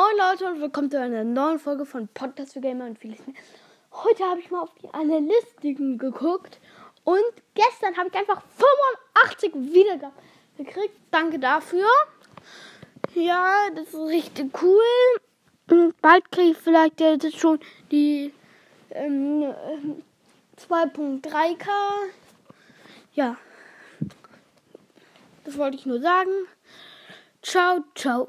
Moin Leute und willkommen zu einer neuen Folge von Podcast für Gamer und vieles mehr. Heute habe ich mal auf die Analystiken geguckt und gestern habe ich einfach 85 Wiedergaben gekriegt. Danke dafür. Ja, das ist richtig cool. Hm, bald kriege ich vielleicht jetzt schon die ähm, 2.3k. Ja, das wollte ich nur sagen. Ciao, ciao.